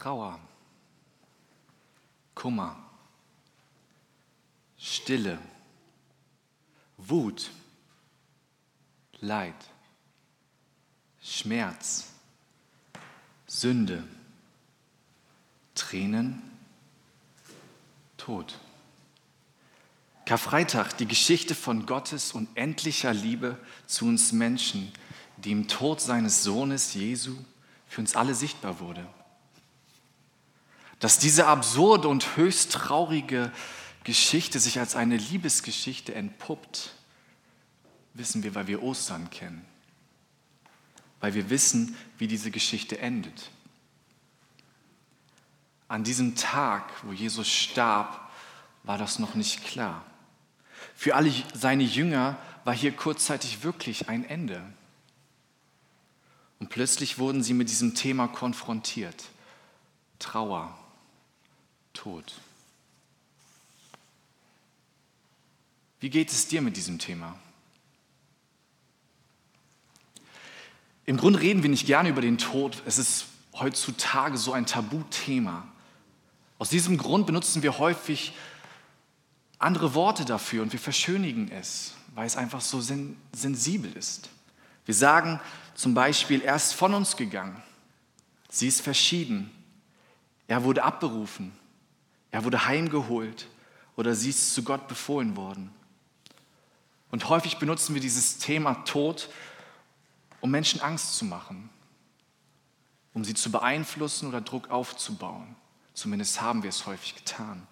Trauer, Kummer, Stille, Wut, Leid, Schmerz, Sünde, Tränen, Tod. Karfreitag, die Geschichte von Gottes unendlicher Liebe zu uns Menschen, die im Tod seines Sohnes Jesu für uns alle sichtbar wurde. Dass diese absurde und höchst traurige Geschichte sich als eine Liebesgeschichte entpuppt, wissen wir, weil wir Ostern kennen. Weil wir wissen, wie diese Geschichte endet. An diesem Tag, wo Jesus starb, war das noch nicht klar. Für alle seine Jünger war hier kurzzeitig wirklich ein Ende. Und plötzlich wurden sie mit diesem Thema konfrontiert. Trauer, Tod. Wie geht es dir mit diesem Thema? Im Grunde reden wir nicht gerne über den Tod. Es ist heutzutage so ein Tabuthema. Aus diesem Grund benutzen wir häufig andere Worte dafür und wir verschönigen es, weil es einfach so sensibel ist. Wir sagen zum Beispiel, er ist von uns gegangen, sie ist verschieden, er wurde abberufen, er wurde heimgeholt oder sie ist zu Gott befohlen worden. Und häufig benutzen wir dieses Thema Tod, um Menschen Angst zu machen, um sie zu beeinflussen oder Druck aufzubauen. Zumindest haben wir es häufig getan.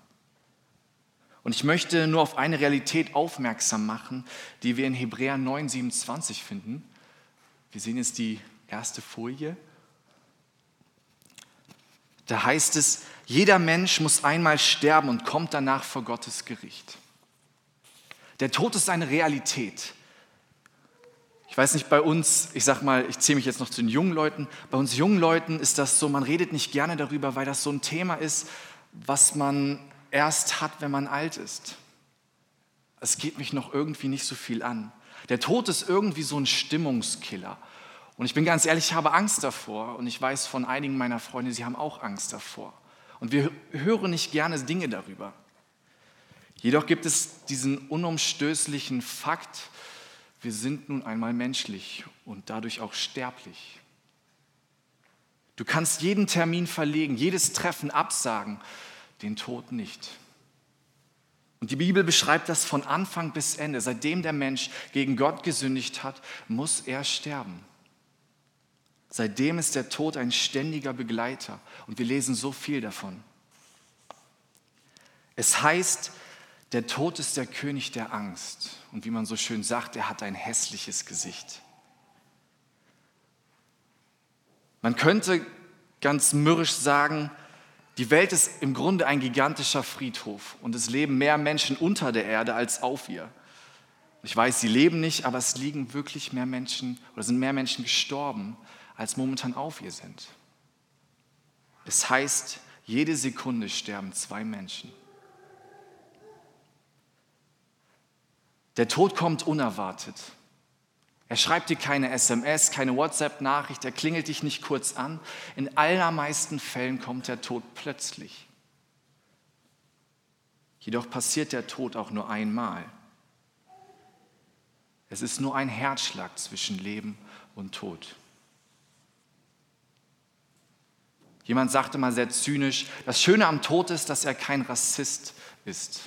Und ich möchte nur auf eine Realität aufmerksam machen, die wir in Hebräer 9, 27 finden. Wir sehen jetzt die erste Folie. Da heißt es, jeder Mensch muss einmal sterben und kommt danach vor Gottes Gericht. Der Tod ist eine Realität. Ich weiß nicht, bei uns, ich sag mal, ich zähle mich jetzt noch zu den jungen Leuten, bei uns jungen Leuten ist das so, man redet nicht gerne darüber, weil das so ein Thema ist, was man erst hat, wenn man alt ist. Es geht mich noch irgendwie nicht so viel an. Der Tod ist irgendwie so ein Stimmungskiller. Und ich bin ganz ehrlich, ich habe Angst davor. Und ich weiß von einigen meiner Freunde, sie haben auch Angst davor. Und wir hören nicht gerne Dinge darüber. Jedoch gibt es diesen unumstößlichen Fakt, wir sind nun einmal menschlich und dadurch auch sterblich. Du kannst jeden Termin verlegen, jedes Treffen absagen den Tod nicht. Und die Bibel beschreibt das von Anfang bis Ende. Seitdem der Mensch gegen Gott gesündigt hat, muss er sterben. Seitdem ist der Tod ein ständiger Begleiter und wir lesen so viel davon. Es heißt, der Tod ist der König der Angst und wie man so schön sagt, er hat ein hässliches Gesicht. Man könnte ganz mürrisch sagen, die Welt ist im Grunde ein gigantischer Friedhof und es leben mehr Menschen unter der Erde als auf ihr. Ich weiß, sie leben nicht, aber es liegen wirklich mehr Menschen oder sind mehr Menschen gestorben, als momentan auf ihr sind. Es heißt, jede Sekunde sterben zwei Menschen. Der Tod kommt unerwartet. Er schreibt dir keine SMS, keine WhatsApp-Nachricht, er klingelt dich nicht kurz an. In allermeisten Fällen kommt der Tod plötzlich. Jedoch passiert der Tod auch nur einmal. Es ist nur ein Herzschlag zwischen Leben und Tod. Jemand sagte mal sehr zynisch, das Schöne am Tod ist, dass er kein Rassist ist.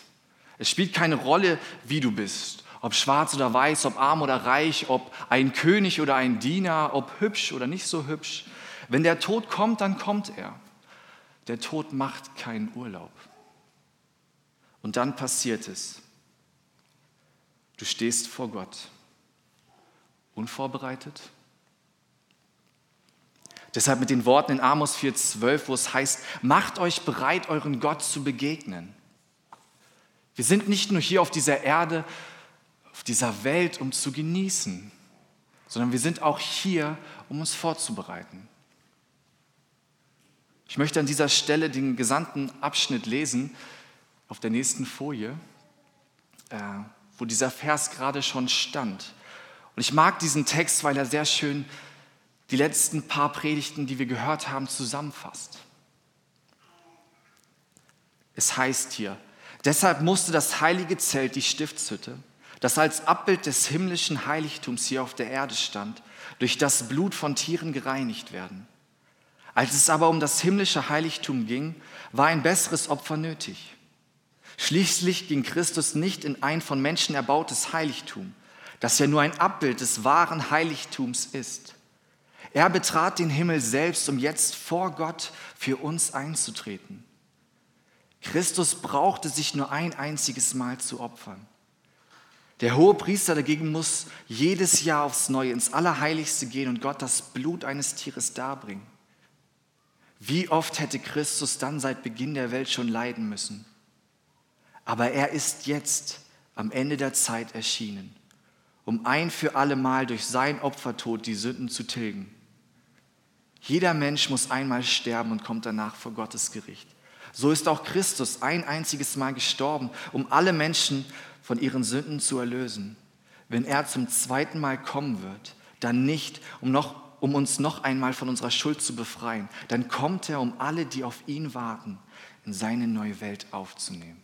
Es spielt keine Rolle, wie du bist, ob schwarz oder weiß, ob arm oder reich, ob ein König oder ein Diener, ob hübsch oder nicht so hübsch. Wenn der Tod kommt, dann kommt er. Der Tod macht keinen Urlaub. Und dann passiert es. Du stehst vor Gott. Unvorbereitet. Deshalb mit den Worten in Amos 4,12, wo es heißt, macht euch bereit, euren Gott zu begegnen. Wir sind nicht nur hier auf dieser Erde, auf dieser Welt, um zu genießen, sondern wir sind auch hier, um uns vorzubereiten. Ich möchte an dieser Stelle den gesamten Abschnitt lesen, auf der nächsten Folie, äh, wo dieser Vers gerade schon stand. Und ich mag diesen Text, weil er sehr schön die letzten paar Predigten, die wir gehört haben, zusammenfasst. Es heißt hier, deshalb musste das heilige Zelt, die Stiftshütte, das als Abbild des himmlischen Heiligtums hier auf der Erde stand, durch das Blut von Tieren gereinigt werden. Als es aber um das himmlische Heiligtum ging, war ein besseres Opfer nötig. Schließlich ging Christus nicht in ein von Menschen erbautes Heiligtum, das ja nur ein Abbild des wahren Heiligtums ist. Er betrat den Himmel selbst, um jetzt vor Gott für uns einzutreten. Christus brauchte sich nur ein einziges Mal zu opfern. Der hohe Priester dagegen muss jedes Jahr aufs Neue ins Allerheiligste gehen und Gott das Blut eines Tieres darbringen. Wie oft hätte Christus dann seit Beginn der Welt schon leiden müssen? Aber er ist jetzt am Ende der Zeit erschienen, um ein für alle Mal durch sein Opfertod die Sünden zu tilgen. Jeder Mensch muss einmal sterben und kommt danach vor Gottes Gericht. So ist auch Christus ein einziges Mal gestorben, um alle Menschen von ihren Sünden zu erlösen. Wenn er zum zweiten Mal kommen wird, dann nicht, um, noch, um uns noch einmal von unserer Schuld zu befreien. Dann kommt er, um alle, die auf ihn warten, in seine neue Welt aufzunehmen.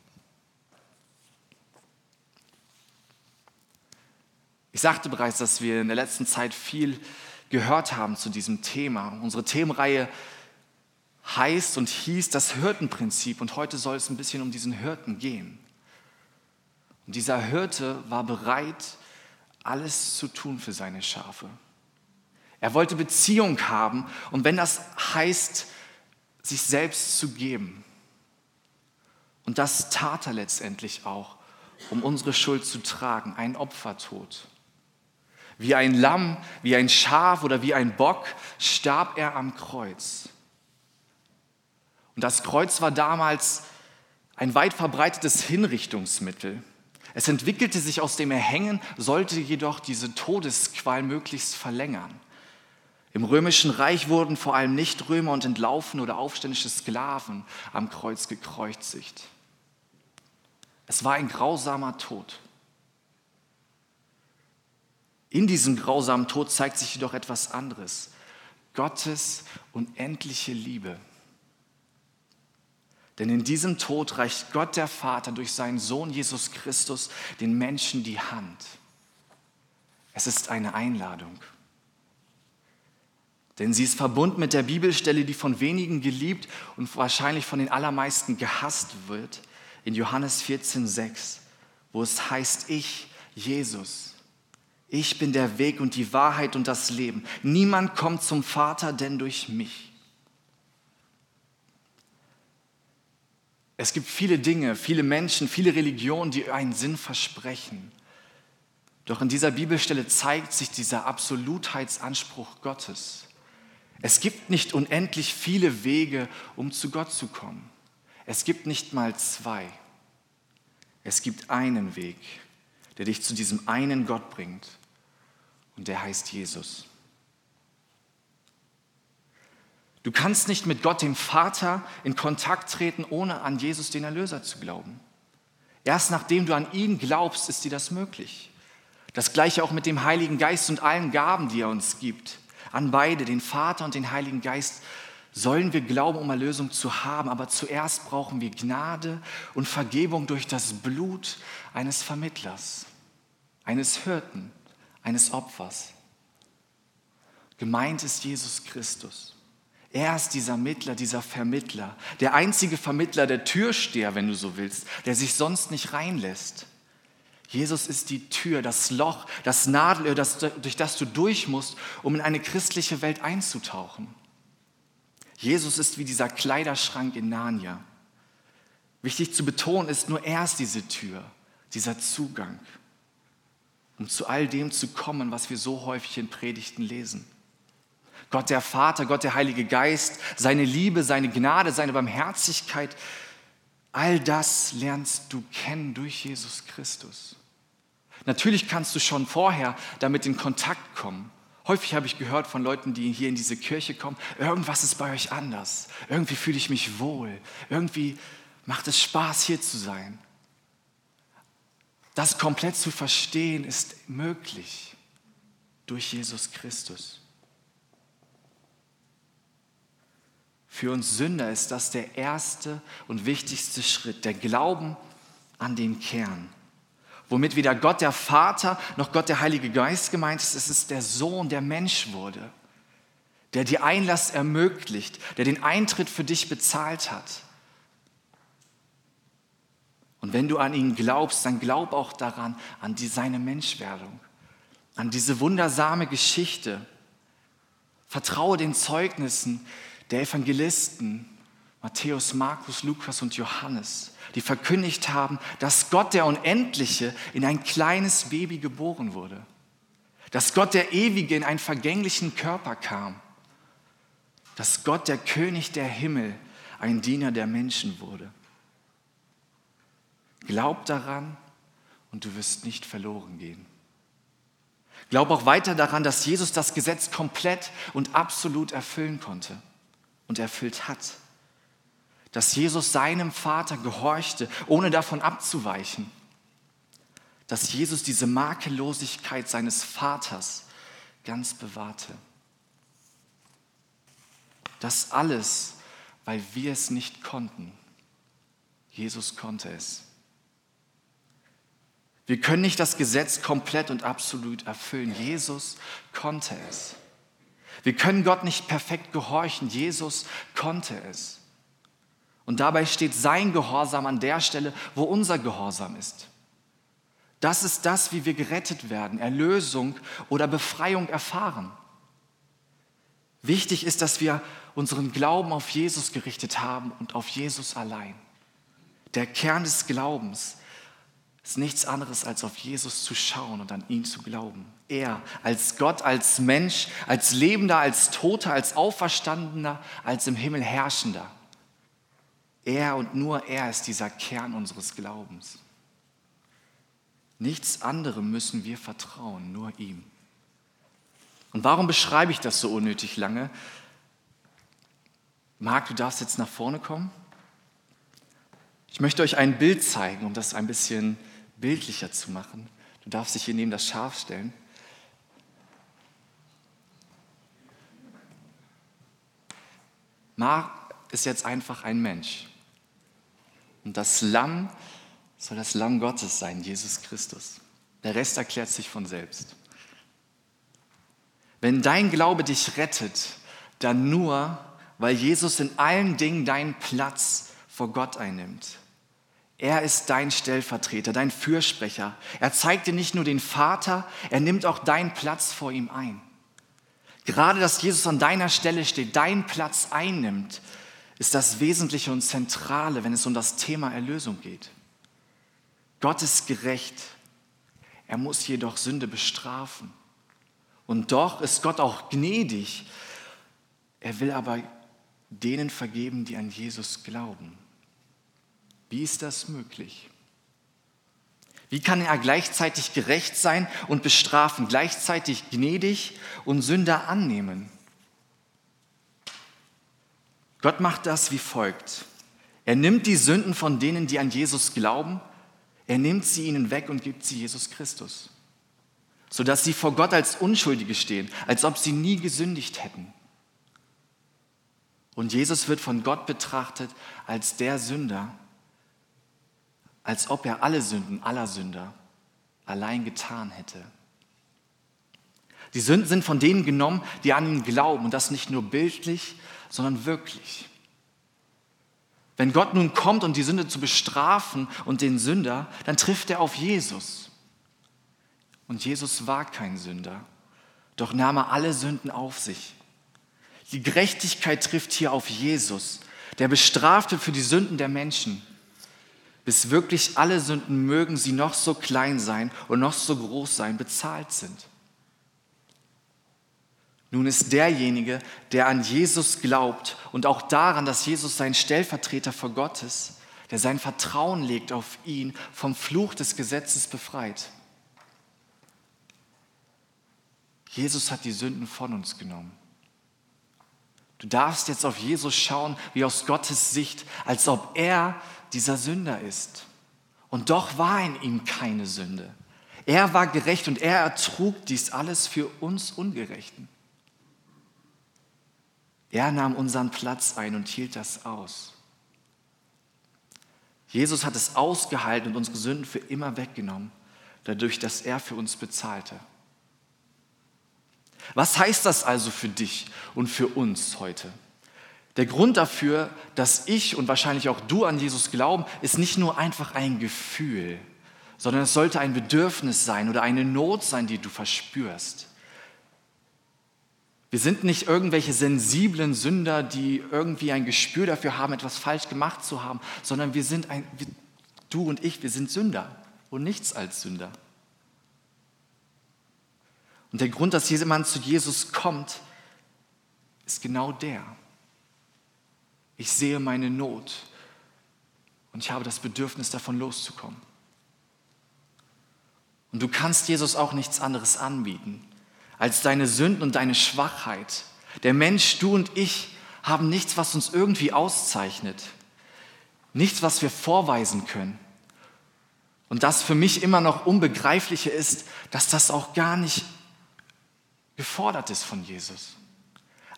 Ich sagte bereits, dass wir in der letzten Zeit viel gehört haben zu diesem Thema. Unsere Themenreihe heißt und hieß das Hirtenprinzip und heute soll es ein bisschen um diesen Hirten gehen. Und dieser Hirte war bereit, alles zu tun für seine Schafe. Er wollte Beziehung haben und wenn das heißt, sich selbst zu geben. Und das tat er letztendlich auch, um unsere Schuld zu tragen, ein Opfertod. Wie ein Lamm, wie ein Schaf oder wie ein Bock starb er am Kreuz. Und das Kreuz war damals ein weit verbreitetes Hinrichtungsmittel. Es entwickelte sich aus dem Erhängen, sollte jedoch diese Todesqual möglichst verlängern. Im römischen Reich wurden vor allem Nichtrömer und entlaufene oder aufständische Sklaven am Kreuz gekreuzigt. Es war ein grausamer Tod. In diesem grausamen Tod zeigt sich jedoch etwas anderes. Gottes unendliche Liebe. Denn in diesem Tod reicht Gott der Vater durch seinen Sohn Jesus Christus den Menschen die Hand. Es ist eine Einladung. Denn sie ist verbunden mit der Bibelstelle, die von wenigen geliebt und wahrscheinlich von den allermeisten gehasst wird, in Johannes 14,6, wo es heißt, ich, Jesus, ich bin der Weg und die Wahrheit und das Leben. Niemand kommt zum Vater denn durch mich. Es gibt viele Dinge, viele Menschen, viele Religionen, die einen Sinn versprechen. Doch in dieser Bibelstelle zeigt sich dieser Absolutheitsanspruch Gottes. Es gibt nicht unendlich viele Wege, um zu Gott zu kommen. Es gibt nicht mal zwei. Es gibt einen Weg, der dich zu diesem einen Gott bringt. Und der heißt Jesus. Du kannst nicht mit Gott, dem Vater, in Kontakt treten, ohne an Jesus, den Erlöser, zu glauben. Erst nachdem du an ihn glaubst, ist dir das möglich. Das gleiche auch mit dem Heiligen Geist und allen Gaben, die er uns gibt. An beide, den Vater und den Heiligen Geist, sollen wir glauben, um Erlösung zu haben. Aber zuerst brauchen wir Gnade und Vergebung durch das Blut eines Vermittlers, eines Hirten, eines Opfers. Gemeint ist Jesus Christus. Er ist dieser Mittler, dieser Vermittler, der einzige Vermittler, der Türsteher, wenn du so willst, der sich sonst nicht reinlässt. Jesus ist die Tür, das Loch, das Nadelöhr, das, durch das du durch musst, um in eine christliche Welt einzutauchen. Jesus ist wie dieser Kleiderschrank in Narnia. Wichtig zu betonen ist, nur er ist diese Tür, dieser Zugang, um zu all dem zu kommen, was wir so häufig in Predigten lesen. Gott der Vater, Gott der Heilige Geist, seine Liebe, seine Gnade, seine Barmherzigkeit, all das lernst du kennen durch Jesus Christus. Natürlich kannst du schon vorher damit in Kontakt kommen. Häufig habe ich gehört von Leuten, die hier in diese Kirche kommen, irgendwas ist bei euch anders. Irgendwie fühle ich mich wohl. Irgendwie macht es Spaß, hier zu sein. Das komplett zu verstehen ist möglich durch Jesus Christus. Für uns Sünder ist das der erste und wichtigste Schritt, der Glauben an den Kern. Womit weder Gott der Vater noch Gott der Heilige Geist gemeint ist, es ist der Sohn, der Mensch wurde, der dir Einlass ermöglicht, der den Eintritt für dich bezahlt hat. Und wenn du an ihn glaubst, dann glaub auch daran, an die, seine Menschwerdung, an diese wundersame Geschichte. Vertraue den Zeugnissen der Evangelisten, Matthäus, Markus, Lukas und Johannes, die verkündigt haben, dass Gott der Unendliche in ein kleines Baby geboren wurde, dass Gott der Ewige in einen vergänglichen Körper kam, dass Gott der König der Himmel ein Diener der Menschen wurde. Glaub daran und du wirst nicht verloren gehen. Glaub auch weiter daran, dass Jesus das Gesetz komplett und absolut erfüllen konnte und erfüllt hat. Dass Jesus seinem Vater gehorchte, ohne davon abzuweichen. Dass Jesus diese Makellosigkeit seines Vaters ganz bewahrte. Das alles, weil wir es nicht konnten. Jesus konnte es. Wir können nicht das Gesetz komplett und absolut erfüllen. Jesus konnte es. Wir können Gott nicht perfekt gehorchen. Jesus konnte es. Und dabei steht sein Gehorsam an der Stelle, wo unser Gehorsam ist. Das ist das, wie wir gerettet werden, Erlösung oder Befreiung erfahren. Wichtig ist, dass wir unseren Glauben auf Jesus gerichtet haben und auf Jesus allein. Der Kern des Glaubens ist nichts anderes, als auf Jesus zu schauen und an ihn zu glauben. Er als Gott, als Mensch, als Lebender, als Toter, als Auferstandener, als im Himmel Herrschender. Er und nur er ist dieser Kern unseres Glaubens. Nichts anderem müssen wir vertrauen, nur ihm. Und warum beschreibe ich das so unnötig lange? Marc, du darfst jetzt nach vorne kommen. Ich möchte euch ein Bild zeigen, um das ein bisschen bildlicher zu machen. Du darfst dich hier neben das Schaf stellen. Mar ist jetzt einfach ein Mensch. Und das Lamm soll das Lamm Gottes sein, Jesus Christus. Der Rest erklärt sich von selbst. Wenn dein Glaube dich rettet, dann nur, weil Jesus in allen Dingen deinen Platz vor Gott einnimmt. Er ist dein Stellvertreter, dein Fürsprecher. Er zeigt dir nicht nur den Vater, er nimmt auch deinen Platz vor ihm ein. Gerade dass Jesus an deiner Stelle steht, deinen Platz einnimmt, ist das Wesentliche und Zentrale, wenn es um das Thema Erlösung geht. Gott ist gerecht. Er muss jedoch Sünde bestrafen. Und doch ist Gott auch gnädig. Er will aber denen vergeben, die an Jesus glauben. Wie ist das möglich? Wie kann er gleichzeitig gerecht sein und bestrafen, gleichzeitig gnädig und Sünder annehmen? Gott macht das wie folgt. Er nimmt die Sünden von denen, die an Jesus glauben, er nimmt sie ihnen weg und gibt sie Jesus Christus, sodass sie vor Gott als Unschuldige stehen, als ob sie nie gesündigt hätten. Und Jesus wird von Gott betrachtet als der Sünder, als ob er alle Sünden aller Sünder allein getan hätte. Die Sünden sind von denen genommen, die an ihn glauben und das nicht nur bildlich, sondern wirklich. Wenn Gott nun kommt, um die Sünde zu bestrafen und den Sünder, dann trifft er auf Jesus. Und Jesus war kein Sünder, doch nahm er alle Sünden auf sich. Die Gerechtigkeit trifft hier auf Jesus, der bestrafte für die Sünden der Menschen bis wirklich alle Sünden, mögen sie noch so klein sein und noch so groß sein, bezahlt sind. Nun ist derjenige, der an Jesus glaubt und auch daran, dass Jesus sein Stellvertreter vor Gott ist, der sein Vertrauen legt auf ihn, vom Fluch des Gesetzes befreit. Jesus hat die Sünden von uns genommen. Du darfst jetzt auf Jesus schauen, wie aus Gottes Sicht, als ob er dieser Sünder ist. Und doch war in ihm keine Sünde. Er war gerecht und er ertrug dies alles für uns Ungerechten. Er nahm unseren Platz ein und hielt das aus. Jesus hat es ausgehalten und unsere Sünden für immer weggenommen, dadurch, dass er für uns bezahlte. Was heißt das also für dich und für uns heute? Der Grund dafür, dass ich und wahrscheinlich auch du an Jesus glauben, ist nicht nur einfach ein Gefühl, sondern es sollte ein Bedürfnis sein oder eine Not sein, die du verspürst. Wir sind nicht irgendwelche sensiblen Sünder, die irgendwie ein Gespür dafür haben, etwas falsch gemacht zu haben, sondern wir sind ein, du und ich, wir sind Sünder und nichts als Sünder. Und der Grund, dass jemand zu Jesus kommt, ist genau der. Ich sehe meine Not und ich habe das Bedürfnis davon loszukommen. Und du kannst Jesus auch nichts anderes anbieten als deine Sünden und deine Schwachheit. Der Mensch, du und ich, haben nichts, was uns irgendwie auszeichnet. Nichts, was wir vorweisen können. Und das für mich immer noch unbegreifliche ist, dass das auch gar nicht gefordert ist von Jesus.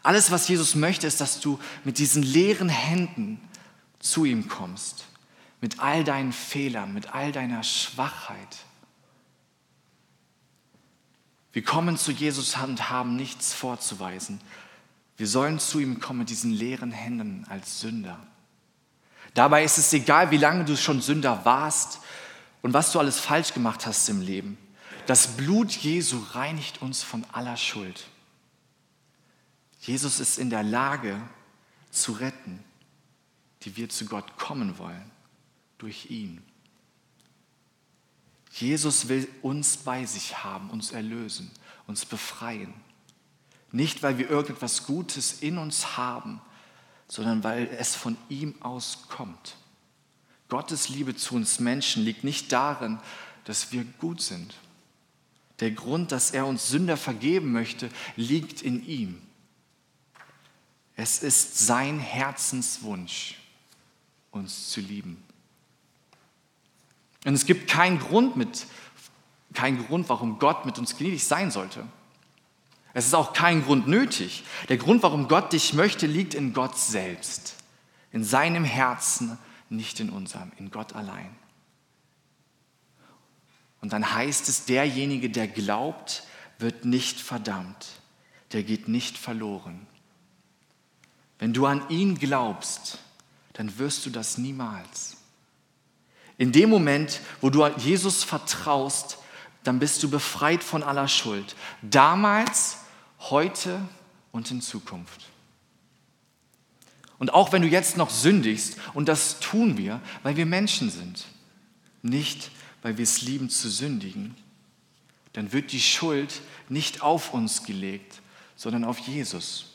Alles, was Jesus möchte, ist, dass du mit diesen leeren Händen zu ihm kommst. Mit all deinen Fehlern, mit all deiner Schwachheit. Wir kommen zu Jesus und haben nichts vorzuweisen. Wir sollen zu ihm kommen mit diesen leeren Händen als Sünder. Dabei ist es egal, wie lange du schon Sünder warst und was du alles falsch gemacht hast im Leben. Das Blut Jesu reinigt uns von aller Schuld. Jesus ist in der Lage zu retten, die wir zu Gott kommen wollen, durch ihn. Jesus will uns bei sich haben, uns erlösen, uns befreien. Nicht, weil wir irgendetwas Gutes in uns haben, sondern weil es von ihm auskommt. Gottes Liebe zu uns Menschen liegt nicht darin, dass wir gut sind. Der Grund, dass er uns Sünder vergeben möchte, liegt in ihm. Es ist sein Herzenswunsch, uns zu lieben. Und es gibt keinen Grund, mit, keinen Grund, warum Gott mit uns gnädig sein sollte. Es ist auch kein Grund nötig. Der Grund, warum Gott dich möchte, liegt in Gott selbst, in seinem Herzen, nicht in unserem, in Gott allein. Und dann heißt es, derjenige, der glaubt, wird nicht verdammt, der geht nicht verloren. Wenn du an ihn glaubst, dann wirst du das niemals. In dem Moment, wo du Jesus vertraust, dann bist du befreit von aller Schuld. Damals, heute und in Zukunft. Und auch wenn du jetzt noch sündigst, und das tun wir, weil wir Menschen sind, nicht weil wir es lieben zu sündigen, dann wird die Schuld nicht auf uns gelegt, sondern auf Jesus.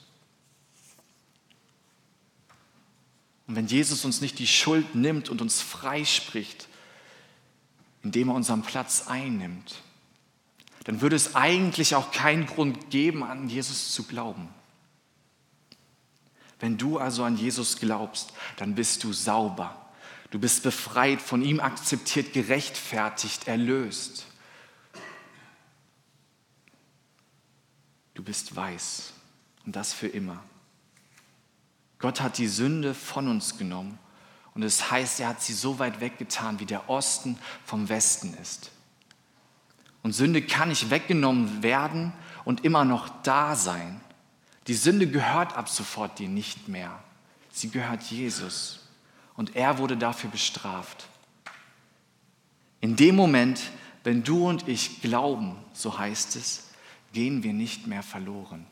Und wenn Jesus uns nicht die Schuld nimmt und uns freispricht, indem er unseren Platz einnimmt, dann würde es eigentlich auch keinen Grund geben, an Jesus zu glauben. Wenn du also an Jesus glaubst, dann bist du sauber. Du bist befreit, von ihm akzeptiert, gerechtfertigt, erlöst. Du bist weiß und das für immer. Gott hat die Sünde von uns genommen und es heißt, er hat sie so weit weggetan, wie der Osten vom Westen ist. Und Sünde kann nicht weggenommen werden und immer noch da sein. Die Sünde gehört ab sofort dir nicht mehr. Sie gehört Jesus. Und er wurde dafür bestraft. In dem Moment, wenn du und ich glauben, so heißt es, gehen wir nicht mehr verloren.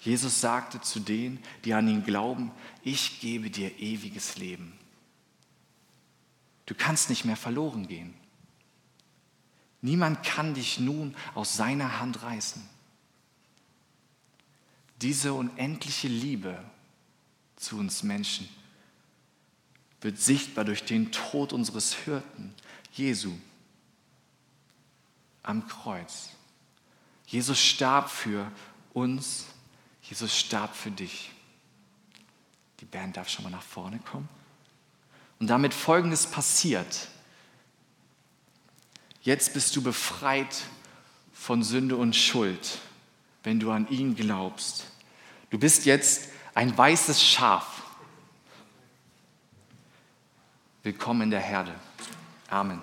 Jesus sagte zu denen, die an ihn glauben, ich gebe dir ewiges Leben. Du kannst nicht mehr verloren gehen. Niemand kann dich nun aus seiner Hand reißen. Diese unendliche Liebe zu uns Menschen wird sichtbar durch den Tod unseres Hirten, Jesu, am Kreuz. Jesus starb für uns Jesus starb für dich. Die Band darf schon mal nach vorne kommen. Und damit Folgendes passiert. Jetzt bist du befreit von Sünde und Schuld, wenn du an ihn glaubst. Du bist jetzt ein weißes Schaf. Willkommen in der Herde. Amen.